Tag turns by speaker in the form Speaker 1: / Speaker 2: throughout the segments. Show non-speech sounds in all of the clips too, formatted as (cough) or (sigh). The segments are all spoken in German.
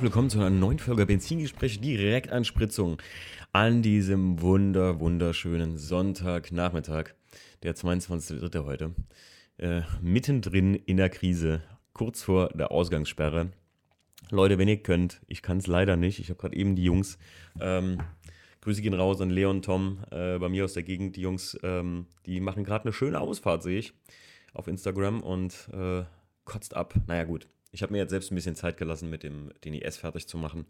Speaker 1: herzlich willkommen zu einer neuen Folge Benzingespräch Direktanspritzung an diesem wunder, wunderschönen Sonntagnachmittag, der 22.3. heute. Äh, mittendrin in der Krise, kurz vor der Ausgangssperre. Leute, wenn ihr könnt, ich kann es leider nicht. Ich habe gerade eben die Jungs, ähm, Grüße gehen raus an Leon, Tom, äh, bei mir aus der Gegend. Die Jungs, ähm, die machen gerade eine schöne Ausfahrt, sehe ich, auf Instagram und äh, kotzt ab. Naja, gut, ich habe mir jetzt selbst ein bisschen Zeit gelassen, mit dem den IS fertig zu machen.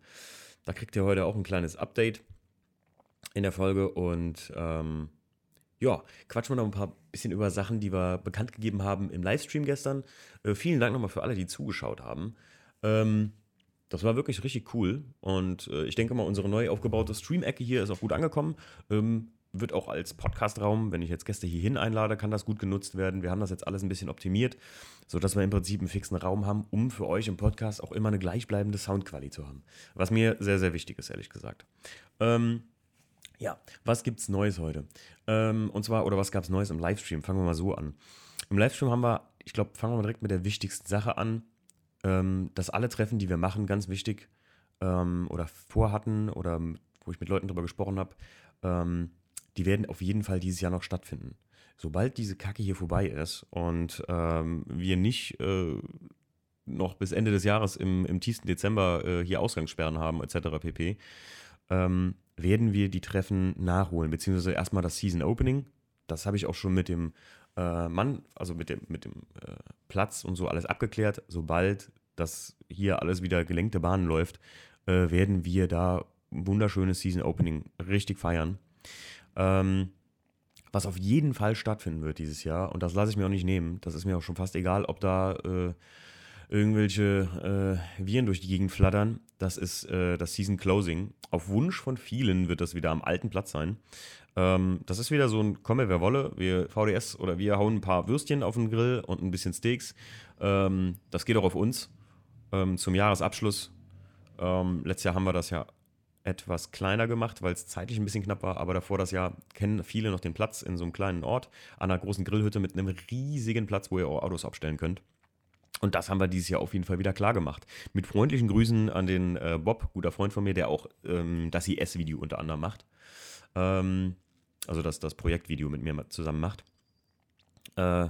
Speaker 1: Da kriegt ihr heute auch ein kleines Update in der Folge und ähm, ja, quatschen wir noch ein paar bisschen über Sachen, die wir bekannt gegeben haben im Livestream gestern. Äh, vielen Dank nochmal für alle, die zugeschaut haben. Ähm, das war wirklich richtig cool und äh, ich denke mal, unsere neu aufgebaute Stream-Ecke hier ist auch gut angekommen. Ähm, wird auch als Podcast-Raum, wenn ich jetzt Gäste hierhin einlade, kann das gut genutzt werden. Wir haben das jetzt alles ein bisschen optimiert, sodass wir im Prinzip einen fixen Raum haben, um für euch im Podcast auch immer eine gleichbleibende Soundqualität zu haben. Was mir sehr, sehr wichtig ist, ehrlich gesagt. Ähm, ja, was gibt's Neues heute? Ähm, und zwar, oder was gab's Neues im Livestream? Fangen wir mal so an. Im Livestream haben wir, ich glaube, fangen wir mal direkt mit der wichtigsten Sache an, ähm, dass alle Treffen, die wir machen, ganz wichtig ähm, oder vorhatten oder wo ich mit Leuten drüber gesprochen habe, ähm, die werden auf jeden Fall dieses Jahr noch stattfinden. Sobald diese Kacke hier vorbei ist und ähm, wir nicht äh, noch bis Ende des Jahres im, im tiefsten Dezember äh, hier Ausgangssperren haben, etc. pp., ähm, werden wir die Treffen nachholen, beziehungsweise erstmal das Season Opening. Das habe ich auch schon mit dem äh, Mann, also mit dem, mit dem äh, Platz und so alles abgeklärt. Sobald das hier alles wieder gelenkte Bahnen läuft, äh, werden wir da ein wunderschönes Season Opening richtig feiern. Ähm, was auf jeden Fall stattfinden wird dieses Jahr. Und das lasse ich mir auch nicht nehmen. Das ist mir auch schon fast egal, ob da äh, irgendwelche äh, Viren durch die Gegend flattern. Das ist äh, das Season Closing. Auf Wunsch von vielen wird das wieder am alten Platz sein. Ähm, das ist wieder so ein Komme, wer wolle. Wir VDS oder wir hauen ein paar Würstchen auf den Grill und ein bisschen Steaks. Ähm, das geht auch auf uns ähm, zum Jahresabschluss. Ähm, letztes Jahr haben wir das ja etwas kleiner gemacht, weil es zeitlich ein bisschen knapp war, aber davor das Jahr kennen viele noch den Platz in so einem kleinen Ort, an einer großen Grillhütte mit einem riesigen Platz, wo ihr auch Autos abstellen könnt. Und das haben wir dieses Jahr auf jeden Fall wieder klar gemacht. Mit freundlichen Grüßen an den äh, Bob, guter Freund von mir, der auch ähm, das IS-Video unter anderem macht. Ähm, also das, das Projektvideo mit mir zusammen macht. Äh,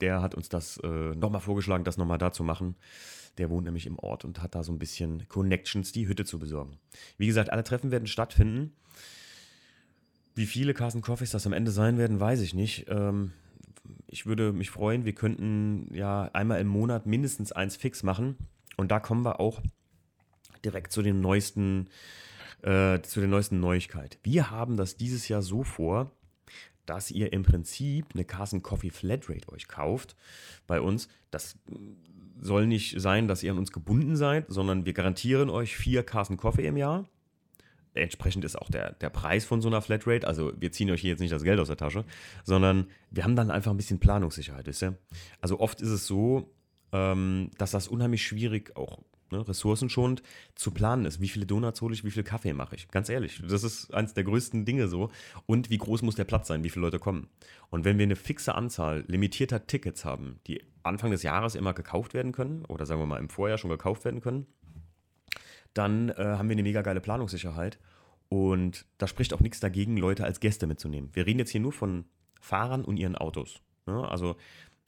Speaker 1: der hat uns das äh, nochmal vorgeschlagen, das nochmal da zu machen. Der wohnt nämlich im Ort und hat da so ein bisschen Connections, die Hütte zu besorgen. Wie gesagt, alle Treffen werden stattfinden. Wie viele Carson Coffees das am Ende sein werden, weiß ich nicht. Ähm, ich würde mich freuen, wir könnten ja einmal im Monat mindestens eins fix machen. Und da kommen wir auch direkt zu den neuesten, äh, zu der neuesten Neuigkeit. Wir haben das dieses Jahr so vor, dass ihr im Prinzip eine Carson Coffee Flatrate euch kauft bei uns. Das soll nicht sein, dass ihr an uns gebunden seid, sondern wir garantieren euch vier Carson Coffee im Jahr. Entsprechend ist auch der, der Preis von so einer Flatrate. Also wir ziehen euch hier jetzt nicht das Geld aus der Tasche, sondern wir haben dann einfach ein bisschen Planungssicherheit, wisst ihr? Also oft ist es so, ähm, dass das unheimlich schwierig auch ne, ressourcenschonend zu planen ist. Wie viele Donuts hole ich, wie viel Kaffee mache ich? Ganz ehrlich, das ist eines der größten Dinge so. Und wie groß muss der Platz sein, wie viele Leute kommen? Und wenn wir eine fixe Anzahl limitierter Tickets haben, die Anfang des Jahres immer gekauft werden können, oder sagen wir mal im Vorjahr schon gekauft werden können, dann äh, haben wir eine mega geile Planungssicherheit. Und da spricht auch nichts dagegen, Leute als Gäste mitzunehmen. Wir reden jetzt hier nur von Fahrern und ihren Autos. Ne? Also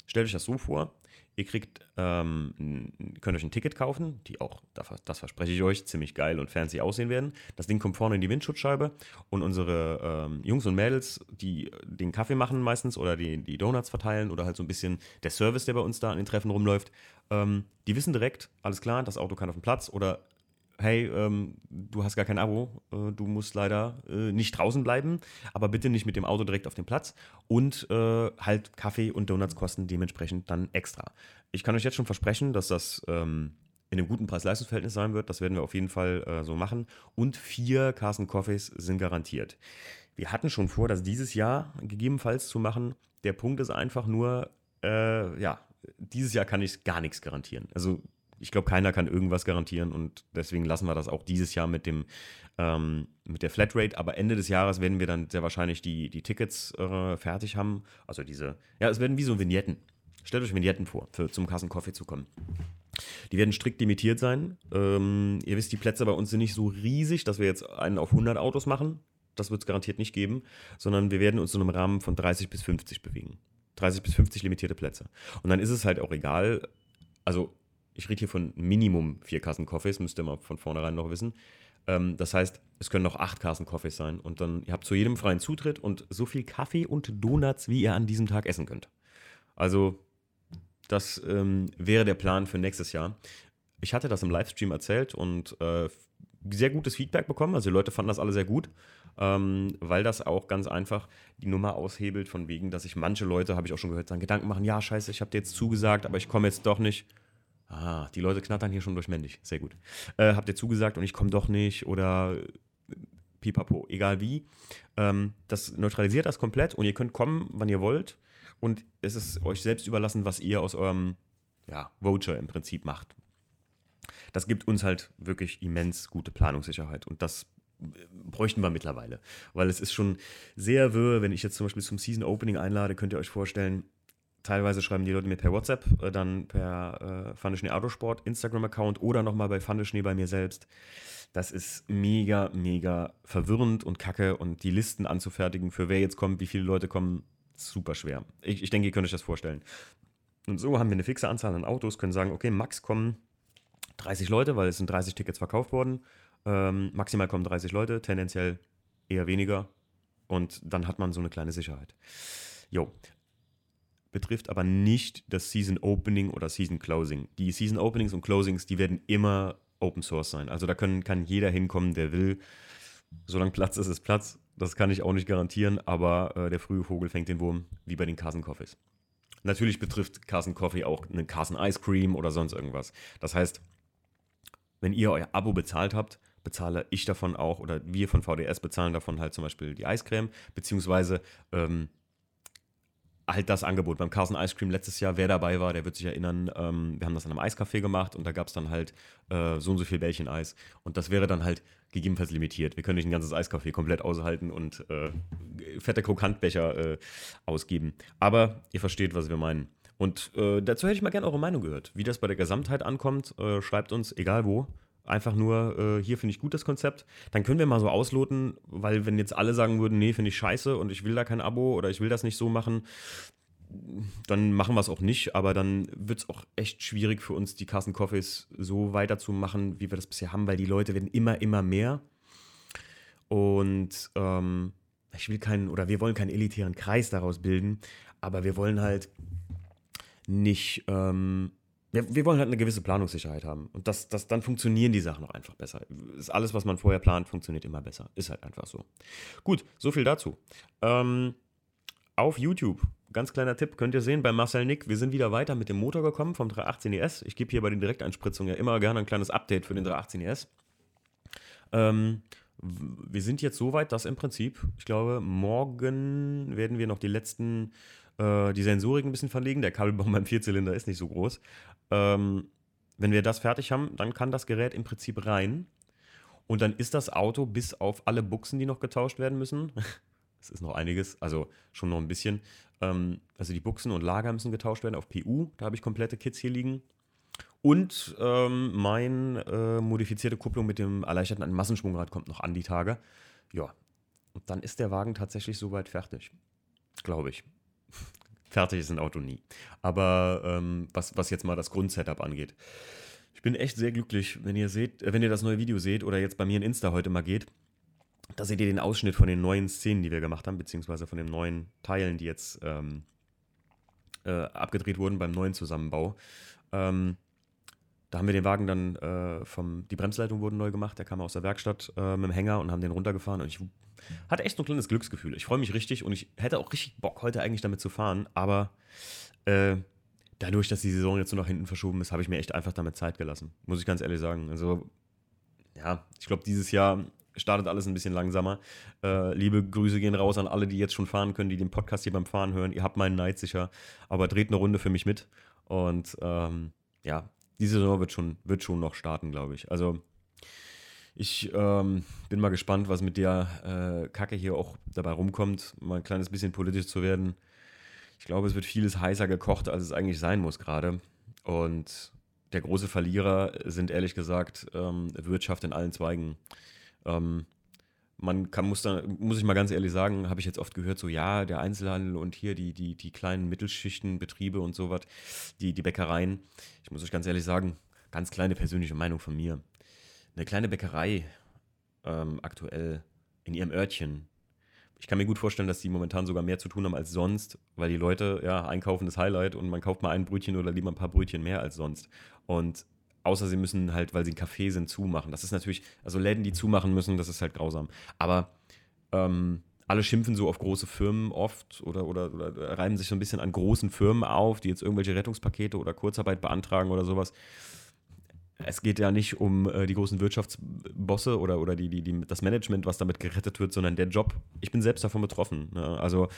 Speaker 1: stellt euch das so vor, Ihr kriegt, ähm, könnt euch ein Ticket kaufen, die auch, das verspreche ich euch, ziemlich geil und fancy aussehen werden. Das Ding kommt vorne in die Windschutzscheibe und unsere ähm, Jungs und Mädels, die den Kaffee machen meistens oder die, die Donuts verteilen oder halt so ein bisschen der Service, der bei uns da an den Treffen rumläuft, ähm, die wissen direkt, alles klar, das Auto kann auf dem Platz oder hey, ähm, du hast gar kein Abo, äh, du musst leider äh, nicht draußen bleiben, aber bitte nicht mit dem Auto direkt auf dem Platz und äh, halt Kaffee und Donuts kosten dementsprechend dann extra. Ich kann euch jetzt schon versprechen, dass das ähm, in einem guten Preis-Leistungs-Verhältnis sein wird. Das werden wir auf jeden Fall äh, so machen. Und vier Carson Coffees sind garantiert. Wir hatten schon vor, das dieses Jahr gegebenenfalls zu machen. Der Punkt ist einfach nur, äh, ja, dieses Jahr kann ich gar nichts garantieren. Also ich glaube, keiner kann irgendwas garantieren und deswegen lassen wir das auch dieses Jahr mit dem ähm, mit der Flatrate. Aber Ende des Jahres werden wir dann sehr wahrscheinlich die, die Tickets äh, fertig haben. Also diese, ja, es werden wie so Vignetten. Stellt euch Vignetten vor, für, zum Kassen Coffee zu kommen. Die werden strikt limitiert sein. Ähm, ihr wisst, die Plätze bei uns sind nicht so riesig, dass wir jetzt einen auf 100 Autos machen. Das wird es garantiert nicht geben, sondern wir werden uns in einem Rahmen von 30 bis 50 bewegen. 30 bis 50 limitierte Plätze. Und dann ist es halt auch egal, also ich rede hier von Minimum vier Kassen Coffees, müsst ihr mal von vornherein noch wissen. Ähm, das heißt, es können noch acht Kassen Coffees sein und dann, ihr habt zu jedem freien Zutritt und so viel Kaffee und Donuts, wie ihr an diesem Tag essen könnt. Also, das ähm, wäre der Plan für nächstes Jahr. Ich hatte das im Livestream erzählt und äh, sehr gutes Feedback bekommen. Also die Leute fanden das alle sehr gut, ähm, weil das auch ganz einfach die Nummer aushebelt, von wegen, dass sich manche Leute, habe ich auch schon gehört, sagen, Gedanken machen, ja, scheiße, ich habe dir jetzt zugesagt, aber ich komme jetzt doch nicht. Ah, die Leute knattern hier schon durchmännlich. Sehr gut. Äh, habt ihr zugesagt und ich komme doch nicht oder äh, pipapo, egal wie. Ähm, das neutralisiert das komplett und ihr könnt kommen, wann ihr wollt. Und es ist euch selbst überlassen, was ihr aus eurem ja, Voucher im Prinzip macht. Das gibt uns halt wirklich immens gute Planungssicherheit. Und das äh, bräuchten wir mittlerweile. Weil es ist schon sehr wirr, wenn ich jetzt zum Beispiel zum Season Opening einlade, könnt ihr euch vorstellen, Teilweise schreiben die Leute mir per WhatsApp, äh, dann per äh, Fundeschnee Autosport Instagram-Account oder nochmal bei Fundeschnee bei mir selbst. Das ist mega, mega verwirrend und kacke und die Listen anzufertigen, für wer jetzt kommt, wie viele Leute kommen, super schwer. Ich, ich denke, ihr könnt euch das vorstellen. Und so haben wir eine fixe Anzahl an Autos, können sagen, okay, max kommen 30 Leute, weil es sind 30 Tickets verkauft worden. Ähm, maximal kommen 30 Leute, tendenziell eher weniger. Und dann hat man so eine kleine Sicherheit. Jo, betrifft aber nicht das Season Opening oder Season Closing. Die Season Openings und Closings, die werden immer Open Source sein. Also da können, kann jeder hinkommen, der will. Solange Platz ist, ist Platz. Das kann ich auch nicht garantieren, aber äh, der frühe Vogel fängt den Wurm, wie bei den Carson Coffees. Natürlich betrifft Carson Coffee auch einen Carson Ice Cream oder sonst irgendwas. Das heißt, wenn ihr euer Abo bezahlt habt, bezahle ich davon auch oder wir von VDS bezahlen davon halt zum Beispiel die Eiscreme, beziehungsweise ähm, halt das Angebot. Beim Carson Ice Cream letztes Jahr, wer dabei war, der wird sich erinnern, ähm, wir haben das an einem Eiscafé gemacht und da gab es dann halt äh, so und so viel Bällchen Eis. Und das wäre dann halt gegebenenfalls limitiert. Wir können nicht ein ganzes Eiscafé komplett aushalten und äh, fette Krokantbecher äh, ausgeben. Aber ihr versteht, was wir meinen. Und äh, dazu hätte ich mal gerne eure Meinung gehört. Wie das bei der Gesamtheit ankommt, äh, schreibt uns, egal wo, Einfach nur, äh, hier finde ich gut das Konzept. Dann können wir mal so ausloten, weil wenn jetzt alle sagen würden, nee, finde ich scheiße und ich will da kein Abo oder ich will das nicht so machen, dann machen wir es auch nicht, aber dann wird es auch echt schwierig für uns, die Carson Coffees so weiterzumachen, wie wir das bisher haben, weil die Leute werden immer, immer mehr. Und ähm, ich will keinen, oder wir wollen keinen elitären Kreis daraus bilden, aber wir wollen halt nicht ähm, wir, wir, wollen halt eine gewisse Planungssicherheit haben. Und das, das, dann funktionieren die Sachen auch einfach besser. Ist alles, was man vorher plant, funktioniert immer besser. Ist halt einfach so. Gut, so viel dazu. Ähm, auf YouTube, ganz kleiner Tipp, könnt ihr sehen bei Marcel Nick, wir sind wieder weiter mit dem Motor gekommen vom 318 ES. Ich gebe hier bei den Direkteinspritzungen ja immer gerne ein kleines Update für den 318 ES. Ähm, wir sind jetzt so weit, dass im Prinzip, ich glaube, morgen werden wir noch die letzten äh, die Sensorik ein bisschen verlegen. Der Kabelbaum beim Vierzylinder ist nicht so groß. Ähm, wenn wir das fertig haben, dann kann das Gerät im Prinzip rein. Und dann ist das Auto bis auf alle Buchsen, die noch getauscht werden müssen. (laughs) Es ist noch einiges, also schon noch ein bisschen. Ähm, also die Buchsen und Lager müssen getauscht werden auf PU. Da habe ich komplette Kits hier liegen. Und ähm, mein äh, modifizierte Kupplung mit dem erleichterten Massenschwungrad kommt noch an die Tage. Ja, und dann ist der Wagen tatsächlich soweit fertig. Glaube ich. Fertig ist ein Auto nie. Aber ähm, was, was jetzt mal das Grundsetup angeht. Ich bin echt sehr glücklich, wenn ihr seht, äh, wenn ihr das neue Video seht oder jetzt bei mir in Insta heute mal geht. Da seht ihr den Ausschnitt von den neuen Szenen, die wir gemacht haben, beziehungsweise von den neuen Teilen, die jetzt ähm, äh, abgedreht wurden beim neuen Zusammenbau. Ähm, da haben wir den Wagen dann äh, vom, die Bremsleitung wurden neu gemacht, der kam aus der Werkstatt äh, mit dem Hänger und haben den runtergefahren und ich hatte echt so ein kleines Glücksgefühl. Ich freue mich richtig und ich hätte auch richtig Bock, heute eigentlich damit zu fahren, aber äh, dadurch, dass die Saison jetzt so nach hinten verschoben ist, habe ich mir echt einfach damit Zeit gelassen. Muss ich ganz ehrlich sagen. Also, ja, ich glaube, dieses Jahr startet alles ein bisschen langsamer. Äh, liebe Grüße gehen raus an alle, die jetzt schon fahren können, die den Podcast hier beim Fahren hören. Ihr habt meinen Neid sicher, aber dreht eine Runde für mich mit. Und ähm, ja, diese Saison wird schon, wird schon noch starten, glaube ich. Also ich ähm, bin mal gespannt, was mit der äh, Kacke hier auch dabei rumkommt, mal ein kleines bisschen politisch zu werden. Ich glaube, es wird vieles heißer gekocht, als es eigentlich sein muss gerade. Und der große Verlierer sind ehrlich gesagt ähm, Wirtschaft in allen Zweigen. Ähm, man kann, muss, da, muss ich mal ganz ehrlich sagen, habe ich jetzt oft gehört, so ja, der Einzelhandel und hier die, die, die kleinen Mittelschichtenbetriebe und sowas, die, die Bäckereien. Ich muss euch ganz ehrlich sagen, ganz kleine persönliche Meinung von mir. Eine kleine Bäckerei ähm, aktuell in ihrem Örtchen. Ich kann mir gut vorstellen, dass die momentan sogar mehr zu tun haben als sonst, weil die Leute, ja, einkaufen das Highlight und man kauft mal ein Brötchen oder lieber ein paar Brötchen mehr als sonst. Und Außer sie müssen halt, weil sie ein Café sind, zumachen. Das ist natürlich, also Läden, die zumachen müssen, das ist halt grausam. Aber ähm, alle schimpfen so auf große Firmen oft oder, oder, oder reiben sich so ein bisschen an großen Firmen auf, die jetzt irgendwelche Rettungspakete oder Kurzarbeit beantragen oder sowas. Es geht ja nicht um äh, die großen Wirtschaftsbosse oder, oder die, die, die, das Management, was damit gerettet wird, sondern der Job. Ich bin selbst davon betroffen. Ne? Also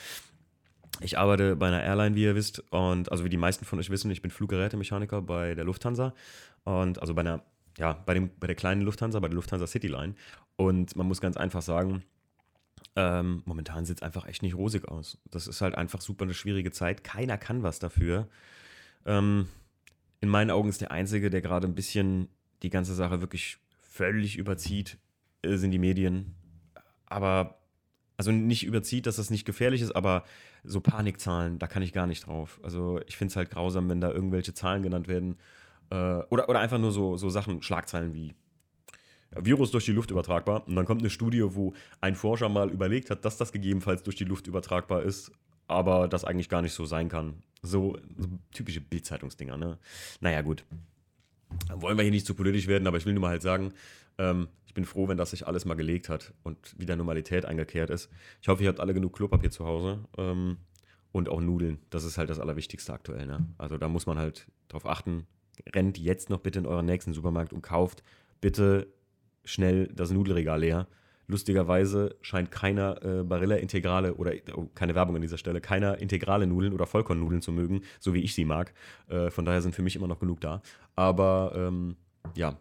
Speaker 1: ich arbeite bei einer Airline, wie ihr wisst, und also wie die meisten von euch wissen, ich bin Fluggerätemechaniker bei der Lufthansa und also bei einer, ja, bei, dem, bei der kleinen Lufthansa, bei der Lufthansa Cityline. Und man muss ganz einfach sagen, ähm, momentan sieht es einfach echt nicht rosig aus. Das ist halt einfach super eine schwierige Zeit. Keiner kann was dafür. Ähm, in meinen Augen ist der Einzige, der gerade ein bisschen die ganze Sache wirklich völlig überzieht, äh, sind die Medien. Aber also nicht überzieht, dass das nicht gefährlich ist, aber so Panikzahlen, da kann ich gar nicht drauf. Also ich finde es halt grausam, wenn da irgendwelche Zahlen genannt werden. Äh, oder, oder einfach nur so, so Sachen, Schlagzeilen wie Virus durch die Luft übertragbar. Und dann kommt eine Studie, wo ein Forscher mal überlegt hat, dass das gegebenenfalls durch die Luft übertragbar ist, aber das eigentlich gar nicht so sein kann. So, so typische Bildzeitungsdinger, ne? Naja, gut. Wollen wir hier nicht zu politisch werden, aber ich will nur mal halt sagen, ähm, ich bin froh, wenn das sich alles mal gelegt hat und wieder Normalität eingekehrt ist. Ich hoffe, ihr habt alle genug Klopapier zu Hause ähm, und auch Nudeln. Das ist halt das Allerwichtigste aktuell. Ne? Also da muss man halt drauf achten. Rennt jetzt noch bitte in euren nächsten Supermarkt und kauft bitte schnell das Nudelregal leer. Lustigerweise scheint keiner äh, Barilla Integrale oder oh, keine Werbung an dieser Stelle, keiner integrale Nudeln oder Vollkornnudeln zu mögen, so wie ich sie mag. Äh, von daher sind für mich immer noch genug da. Aber ähm, ja,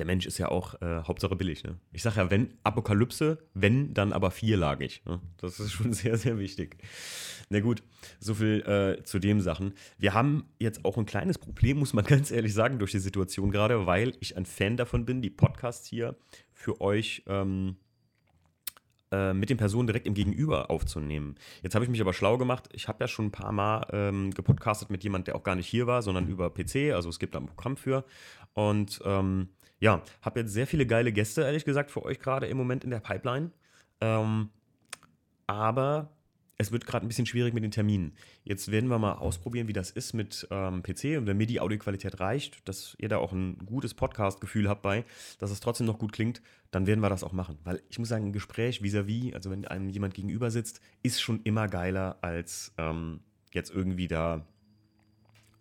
Speaker 1: der Mensch ist ja auch äh, Hauptsache billig. Ne? Ich sage ja, wenn Apokalypse, wenn, dann aber vierlagig. Ne? Das ist schon (laughs) sehr, sehr wichtig. Na gut, so viel äh, zu dem Sachen. Wir haben jetzt auch ein kleines Problem, muss man (laughs) ganz ehrlich sagen, durch die Situation gerade, weil ich ein Fan davon bin, die Podcasts hier für euch ähm, äh, mit den Personen direkt im Gegenüber aufzunehmen. Jetzt habe ich mich aber schlau gemacht. Ich habe ja schon ein paar Mal ähm, gepodcastet mit jemandem, der auch gar nicht hier war, sondern über PC. Also es gibt da ein Programm für. Und ähm, ja, habe jetzt sehr viele geile Gäste, ehrlich gesagt, für euch gerade im Moment in der Pipeline. Ähm, aber es wird gerade ein bisschen schwierig mit den Terminen. Jetzt werden wir mal ausprobieren, wie das ist mit ähm, PC und wenn mir die Audioqualität reicht, dass ihr da auch ein gutes Podcast-Gefühl habt bei, dass es trotzdem noch gut klingt, dann werden wir das auch machen. Weil ich muss sagen, ein Gespräch vis-à-vis, -vis, also wenn einem jemand gegenüber sitzt, ist schon immer geiler als ähm, jetzt irgendwie da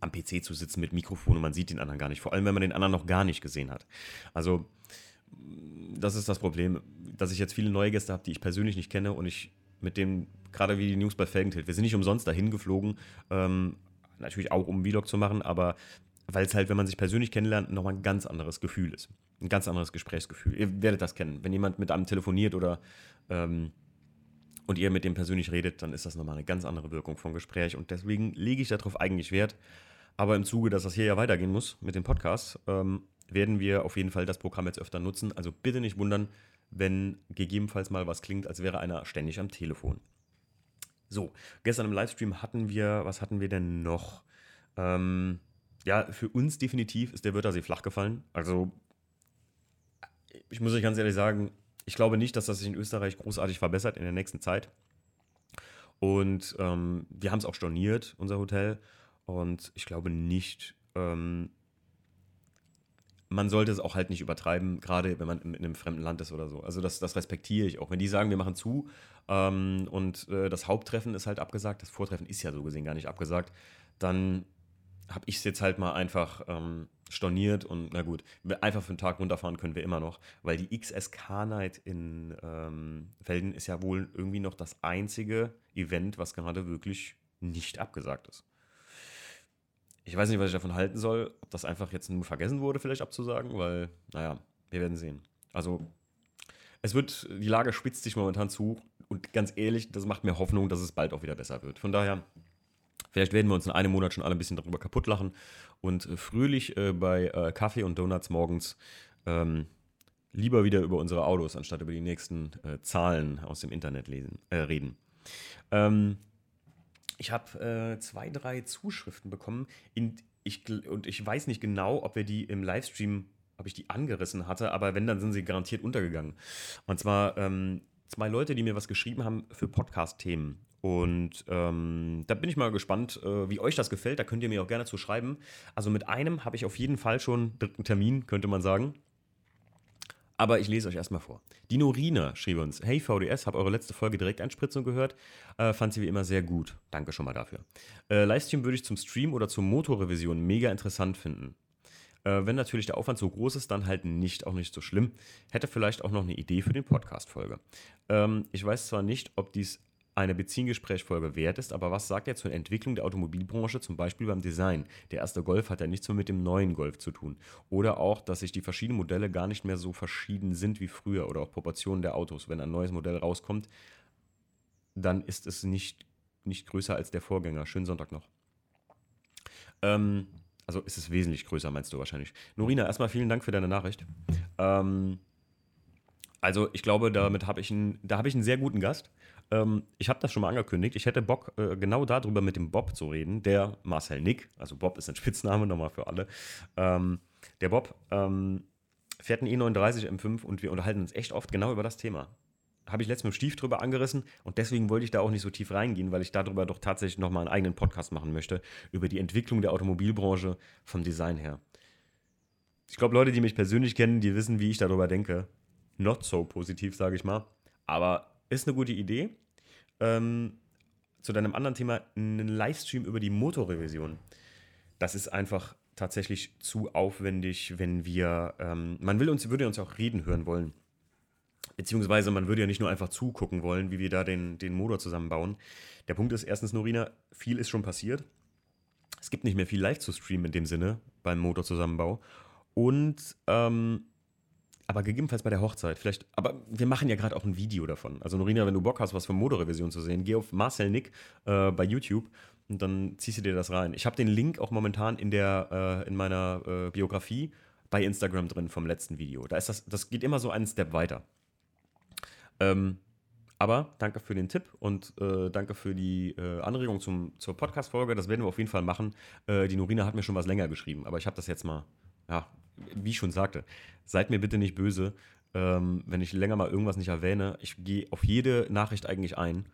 Speaker 1: am PC zu sitzen mit Mikrofon und man sieht den anderen gar nicht. Vor allem, wenn man den anderen noch gar nicht gesehen hat. Also, das ist das Problem, dass ich jetzt viele neue Gäste habe, die ich persönlich nicht kenne und ich mit dem, gerade wie die News bei Felgentilt, wir sind nicht umsonst dahin geflogen, ähm, natürlich auch um Vlog zu machen, aber weil es halt, wenn man sich persönlich kennenlernt, nochmal ein ganz anderes Gefühl ist. Ein ganz anderes Gesprächsgefühl. Ihr werdet das kennen. Wenn jemand mit einem telefoniert oder ähm, und ihr mit dem persönlich redet, dann ist das nochmal eine ganz andere Wirkung vom Gespräch. Und deswegen lege ich darauf eigentlich Wert, aber im Zuge, dass das hier ja weitergehen muss mit dem Podcast, ähm, werden wir auf jeden Fall das Programm jetzt öfter nutzen. Also bitte nicht wundern, wenn gegebenenfalls mal was klingt, als wäre einer ständig am Telefon. So, gestern im Livestream hatten wir, was hatten wir denn noch? Ähm, ja, für uns definitiv ist der Wörthersee flach gefallen. Also, ich muss euch ganz ehrlich sagen, ich glaube nicht, dass das sich in Österreich großartig verbessert in der nächsten Zeit. Und ähm, wir haben es auch storniert, unser Hotel. Und ich glaube nicht, ähm, man sollte es auch halt nicht übertreiben, gerade wenn man in, in, einem fremden Land ist oder so. Also das, das respektiere ich auch. Wenn die sagen, wir machen zu ähm, und äh, das Haupttreffen ist halt abgesagt, das Vortreffen ist ja so gesehen gar nicht abgesagt, dann habe ich es jetzt halt mal einfach ähm, storniert und na gut, einfach für einen Tag runterfahren können wir immer noch, weil die XSK Night in ähm, Felden ist ja wohl irgendwie noch das einzige Event, was gerade wirklich nicht abgesagt ist. Ich weiß nicht, was ich davon halten soll, ob das einfach jetzt nur vergessen wurde, vielleicht abzusagen, weil, naja, wir werden sehen. Also, es wird, die Lage spitzt sich momentan zu und ganz ehrlich, das macht mir Hoffnung, dass es bald auch wieder besser wird. Von daher, Vielleicht werden wir uns in einem Monat schon alle ein bisschen darüber kaputt lachen und äh, fröhlich äh, bei äh, Kaffee und Donuts morgens ähm, lieber wieder über unsere Autos, anstatt über die nächsten äh, Zahlen aus dem Internet lesen, äh, reden. Ähm, ich habe äh, zwei, drei Zuschriften bekommen in, ich, und ich weiß nicht genau, ob wir die im Livestream, ob ich die angerissen hatte, aber wenn, dann sind sie garantiert untergegangen. Und zwar ähm, zwei Leute, die mir was geschrieben haben für Podcast-Themen. Und ähm, da bin ich mal gespannt, äh, wie euch das gefällt. Da könnt ihr mir auch gerne zu schreiben. Also mit einem habe ich auf jeden Fall schon dritten Termin, könnte man sagen. Aber ich lese euch erstmal vor. Die Norina schrieb uns: Hey VDS, habe eure letzte Folge Direkteinspritzung gehört. Äh, fand sie wie immer sehr gut. Danke schon mal dafür. Äh, Livestream würde ich zum Stream oder zur Motorrevision mega interessant finden. Äh, wenn natürlich der Aufwand so groß ist, dann halt nicht, auch nicht so schlimm. Hätte vielleicht auch noch eine Idee für den Podcast-Folge. Ähm, ich weiß zwar nicht, ob dies eine Beziehungsgesprächsfolge wert ist, aber was sagt er zur Entwicklung der Automobilbranche, zum Beispiel beim Design? Der erste Golf hat ja nichts mehr mit dem neuen Golf zu tun. Oder auch, dass sich die verschiedenen Modelle gar nicht mehr so verschieden sind wie früher oder auch Proportionen der Autos. Wenn ein neues Modell rauskommt, dann ist es nicht, nicht größer als der Vorgänger. Schönen Sonntag noch. Ähm, also ist es wesentlich größer, meinst du wahrscheinlich. Norina, erstmal vielen Dank für deine Nachricht. Ähm, also ich glaube, damit habe ich einen, da habe ich einen sehr guten Gast. Ähm, ich habe das schon mal angekündigt. Ich hätte Bock, äh, genau darüber mit dem Bob zu reden. Der Marcel Nick, also Bob ist ein (laughs) Spitzname nochmal für alle. Ähm, der Bob ähm, fährt einen E39 M5 und wir unterhalten uns echt oft genau über das Thema. Habe ich letztens mit dem Stief drüber angerissen und deswegen wollte ich da auch nicht so tief reingehen, weil ich darüber doch tatsächlich nochmal einen eigenen Podcast machen möchte, über die Entwicklung der Automobilbranche vom Design her. Ich glaube, Leute, die mich persönlich kennen, die wissen, wie ich darüber denke. Not so positiv, sage ich mal. Aber ist eine gute Idee. Ähm, zu deinem anderen Thema, einen Livestream über die Motorrevision. Das ist einfach tatsächlich zu aufwendig, wenn wir, ähm, man will uns, würde uns auch reden hören wollen. Beziehungsweise man würde ja nicht nur einfach zugucken wollen, wie wir da den, den Motor zusammenbauen. Der Punkt ist erstens, Norina, viel ist schon passiert. Es gibt nicht mehr viel live zu streamen in dem Sinne beim Motorzusammenbau. Und ähm, aber gegebenenfalls bei der Hochzeit. Vielleicht, aber wir machen ja gerade auch ein Video davon. Also Norina, wenn du Bock hast, was für Motorrevision zu sehen, geh auf Marcel Nick äh, bei YouTube und dann ziehst du dir das rein. Ich habe den Link auch momentan in der äh, in meiner äh, Biografie bei Instagram drin vom letzten Video. Da ist das, das geht immer so einen Step weiter. Ähm, aber danke für den Tipp und äh, danke für die äh, Anregung zum, zur Podcast-Folge. Das werden wir auf jeden Fall machen. Äh, die Norina hat mir schon was länger geschrieben, aber ich habe das jetzt mal ja, wie ich schon sagte, seid mir bitte nicht böse, ähm, wenn ich länger mal irgendwas nicht erwähne. Ich gehe auf jede Nachricht eigentlich ein.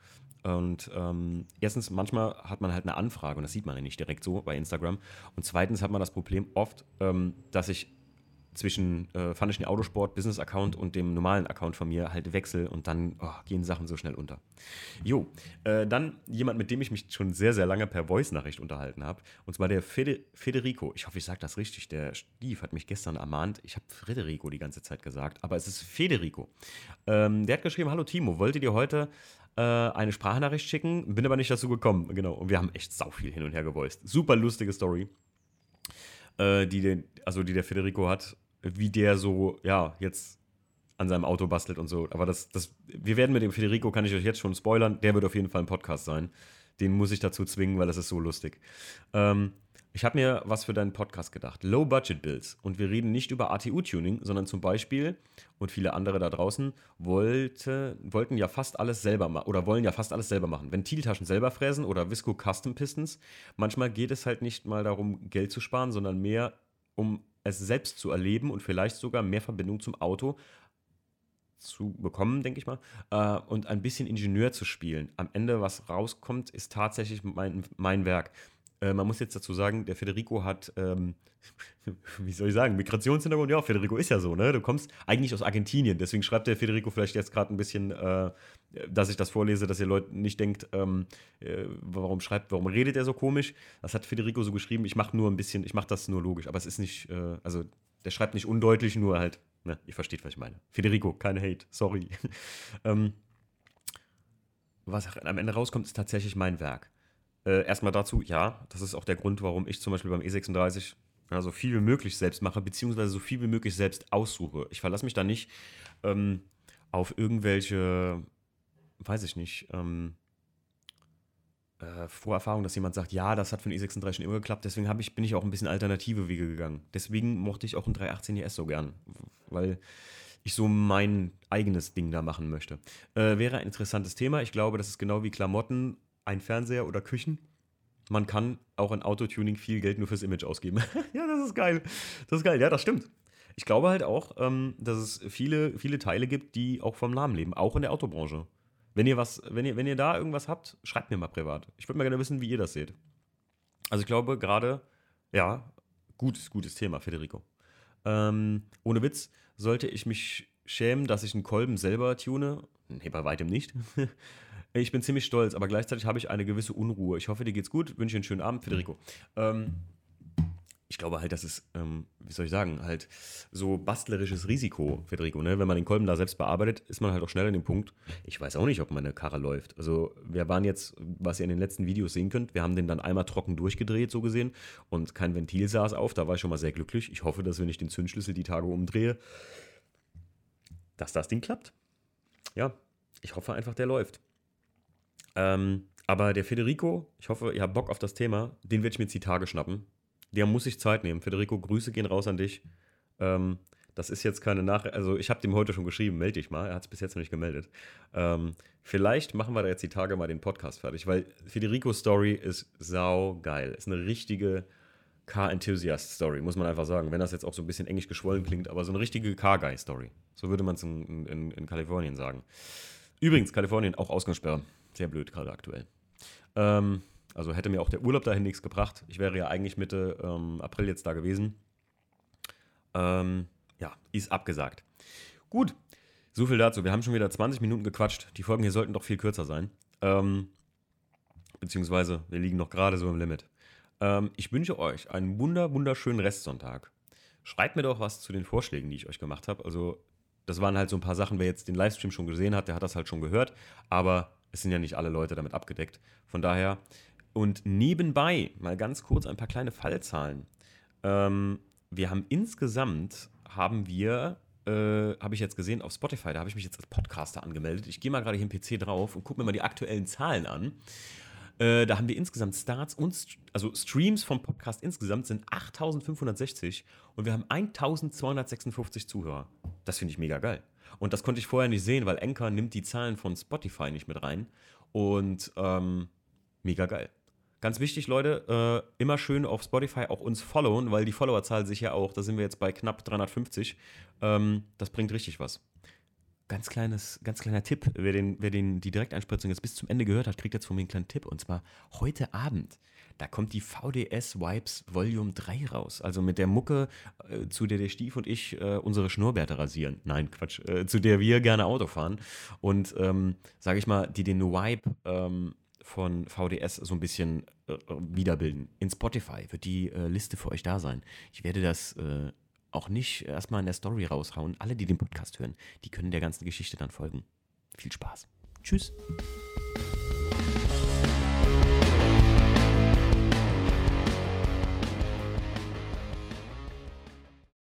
Speaker 1: Und ähm, erstens, manchmal hat man halt eine Anfrage und das sieht man ja nicht direkt so bei Instagram. Und zweitens hat man das Problem oft, ähm, dass ich zwischen äh, Funischen Autosport Business Account und dem normalen Account von mir halt wechsel und dann oh, gehen Sachen so schnell unter. Jo, äh, dann jemand, mit dem ich mich schon sehr, sehr lange per Voice-Nachricht unterhalten habe, und zwar der Fede Federico. Ich hoffe, ich sage das richtig. Der Stief hat mich gestern ermahnt. Ich habe Federico die ganze Zeit gesagt, aber es ist Federico. Ähm, der hat geschrieben: Hallo Timo, wolltet ihr heute äh, eine Sprachnachricht schicken? Bin aber nicht dazu gekommen. Genau, und wir haben echt sau viel hin und her gevoiced. Super lustige Story. Äh, die, den, also die der Federico hat wie der so, ja, jetzt an seinem Auto bastelt und so. Aber das, das, wir werden mit dem Federico, kann ich euch jetzt schon spoilern, der wird auf jeden Fall ein Podcast sein. Den muss ich dazu zwingen, weil das ist so lustig. Ähm, ich habe mir was für deinen Podcast gedacht. Low Budget Builds. Und wir reden nicht über ATU-Tuning, sondern zum Beispiel, und viele andere da draußen, wollte, wollten ja fast alles selber machen oder wollen ja fast alles selber machen. Ventiltaschen selber fräsen oder Visco Custom Pistons. Manchmal geht es halt nicht mal darum, Geld zu sparen, sondern mehr um es selbst zu erleben und vielleicht sogar mehr Verbindung zum Auto zu bekommen, denke ich mal, äh, und ein bisschen Ingenieur zu spielen. Am Ende, was rauskommt, ist tatsächlich mein, mein Werk. Äh, man muss jetzt dazu sagen, der Federico hat, ähm, (laughs) wie soll ich sagen, Migrationshintergrund. Ja, Federico ist ja so, ne? Du kommst eigentlich aus Argentinien, deswegen schreibt der Federico vielleicht jetzt gerade ein bisschen, äh, dass ich das vorlese, dass ihr Leute nicht denkt, ähm, äh, warum schreibt, warum redet er so komisch? Das hat Federico so geschrieben. Ich mache nur ein bisschen, ich mache das nur logisch, aber es ist nicht, äh, also der schreibt nicht undeutlich, nur halt, ne? Ihr versteht, was ich meine. Federico, keine Hate, sorry. (laughs) ähm, was am Ende rauskommt, ist tatsächlich mein Werk. Äh, erstmal dazu, ja, das ist auch der Grund, warum ich zum Beispiel beim E36 ja, so viel wie möglich selbst mache, beziehungsweise so viel wie möglich selbst aussuche. Ich verlasse mich da nicht ähm, auf irgendwelche, weiß ich nicht, ähm, äh, Vorerfahrung, dass jemand sagt, ja, das hat für den i36 schon immer geklappt, deswegen ich, bin ich auch ein bisschen alternative Wege gegangen. Deswegen mochte ich auch einen 318 ES so gern, weil ich so mein eigenes Ding da machen möchte. Äh, wäre ein interessantes Thema. Ich glaube, das ist genau wie Klamotten, ein Fernseher oder Küchen. Man kann auch in Autotuning viel Geld nur fürs Image ausgeben. (laughs) ja, das ist geil. Das ist geil. Ja, das stimmt. Ich glaube halt auch, ähm, dass es viele, viele Teile gibt, die auch vom Namen leben, auch in der Autobranche. Wenn ihr was, wenn ihr, wenn ihr da irgendwas habt, schreibt mir mal privat. Ich würde mal gerne wissen, wie ihr das seht. Also ich glaube gerade, ja, gutes, gutes Thema, Federico. Ähm, ohne Witz, sollte ich mich schämen, dass ich einen Kolben selber tune? Nee, bei weitem nicht. (laughs) ich bin ziemlich stolz, aber gleichzeitig habe ich eine gewisse Unruhe. Ich hoffe, dir geht's gut. Wünsche einen schönen Abend, Federico. Ähm, ich glaube halt, das ist, ähm, wie soll ich sagen, halt so bastlerisches Risiko, Federico. Ne? Wenn man den Kolben da selbst bearbeitet, ist man halt auch schnell an dem Punkt. Ich weiß auch nicht, ob meine Karre läuft. Also, wir waren jetzt, was ihr in den letzten Videos sehen könnt, wir haben den dann einmal trocken durchgedreht, so gesehen, und kein Ventil saß auf. Da war ich schon mal sehr glücklich. Ich hoffe, dass, wenn ich den Zündschlüssel die Tage umdrehe, dass das Ding klappt. Ja, ich hoffe einfach, der läuft. Ähm, aber der Federico, ich hoffe, ihr habt Bock auf das Thema, den werde ich mir jetzt die Tage schnappen der muss sich Zeit nehmen. Federico, Grüße gehen raus an dich. Ähm, das ist jetzt keine Nachricht. Also, ich habe dem heute schon geschrieben, melde dich mal. Er hat es bis jetzt noch nicht gemeldet. Ähm, vielleicht machen wir da jetzt die Tage mal den Podcast fertig, weil Federicos Story ist sau geil. Ist eine richtige Car-Enthusiast-Story, muss man einfach sagen. Wenn das jetzt auch so ein bisschen englisch geschwollen klingt, aber so eine richtige Car-Guy-Story. So würde man es in, in, in, Kalifornien sagen. Übrigens, Kalifornien auch Ausgangssperre. Sehr blöd gerade aktuell. Ähm, also hätte mir auch der Urlaub dahin nichts gebracht. Ich wäre ja eigentlich Mitte ähm, April jetzt da gewesen. Ähm, ja, ist abgesagt. Gut, so viel dazu. Wir haben schon wieder 20 Minuten gequatscht. Die Folgen hier sollten doch viel kürzer sein. Ähm, beziehungsweise wir liegen noch gerade so im Limit. Ähm, ich wünsche euch einen wunder, wunderschönen Restsonntag. Schreibt mir doch was zu den Vorschlägen, die ich euch gemacht habe. Also, das waren halt so ein paar Sachen. Wer jetzt den Livestream schon gesehen hat, der hat das halt schon gehört. Aber es sind ja nicht alle Leute damit abgedeckt. Von daher und nebenbei mal ganz kurz ein paar kleine Fallzahlen. Ähm, wir haben insgesamt, haben wir, äh, habe ich jetzt gesehen auf Spotify, da habe ich mich jetzt als Podcaster angemeldet. Ich gehe mal gerade hier im PC drauf und gucke mir mal die aktuellen Zahlen an. Äh, da haben wir insgesamt Starts und also Streams vom Podcast insgesamt sind 8560 und wir haben 1256 Zuhörer. Das finde ich mega geil. Und das konnte ich vorher nicht sehen, weil Anchor nimmt die Zahlen von Spotify nicht mit rein. Und ähm, mega geil. Ganz wichtig, Leute, äh, immer schön auf Spotify auch uns followen, weil die Followerzahl sich ja auch, da sind wir jetzt bei knapp 350. Ähm, das bringt richtig was. Ganz, kleines, ganz kleiner Tipp, wer, den, wer den, die Direkteinspritzung jetzt bis zum Ende gehört hat, kriegt jetzt von mir einen kleinen Tipp. Und zwar heute Abend, da kommt die VDS Wipes Volume 3 raus. Also mit der Mucke, äh, zu der der Stief und ich äh, unsere Schnurrbärte rasieren. Nein, Quatsch. Äh, zu der wir gerne Auto fahren. Und, ähm, sage ich mal, die den Wipe ähm, von VDS so ein bisschen äh, wiederbilden. In Spotify wird die äh, Liste für euch da sein. Ich werde das äh, auch nicht erstmal in der Story raushauen. Alle, die den Podcast hören, die können der ganzen Geschichte dann folgen. Viel Spaß. Tschüss.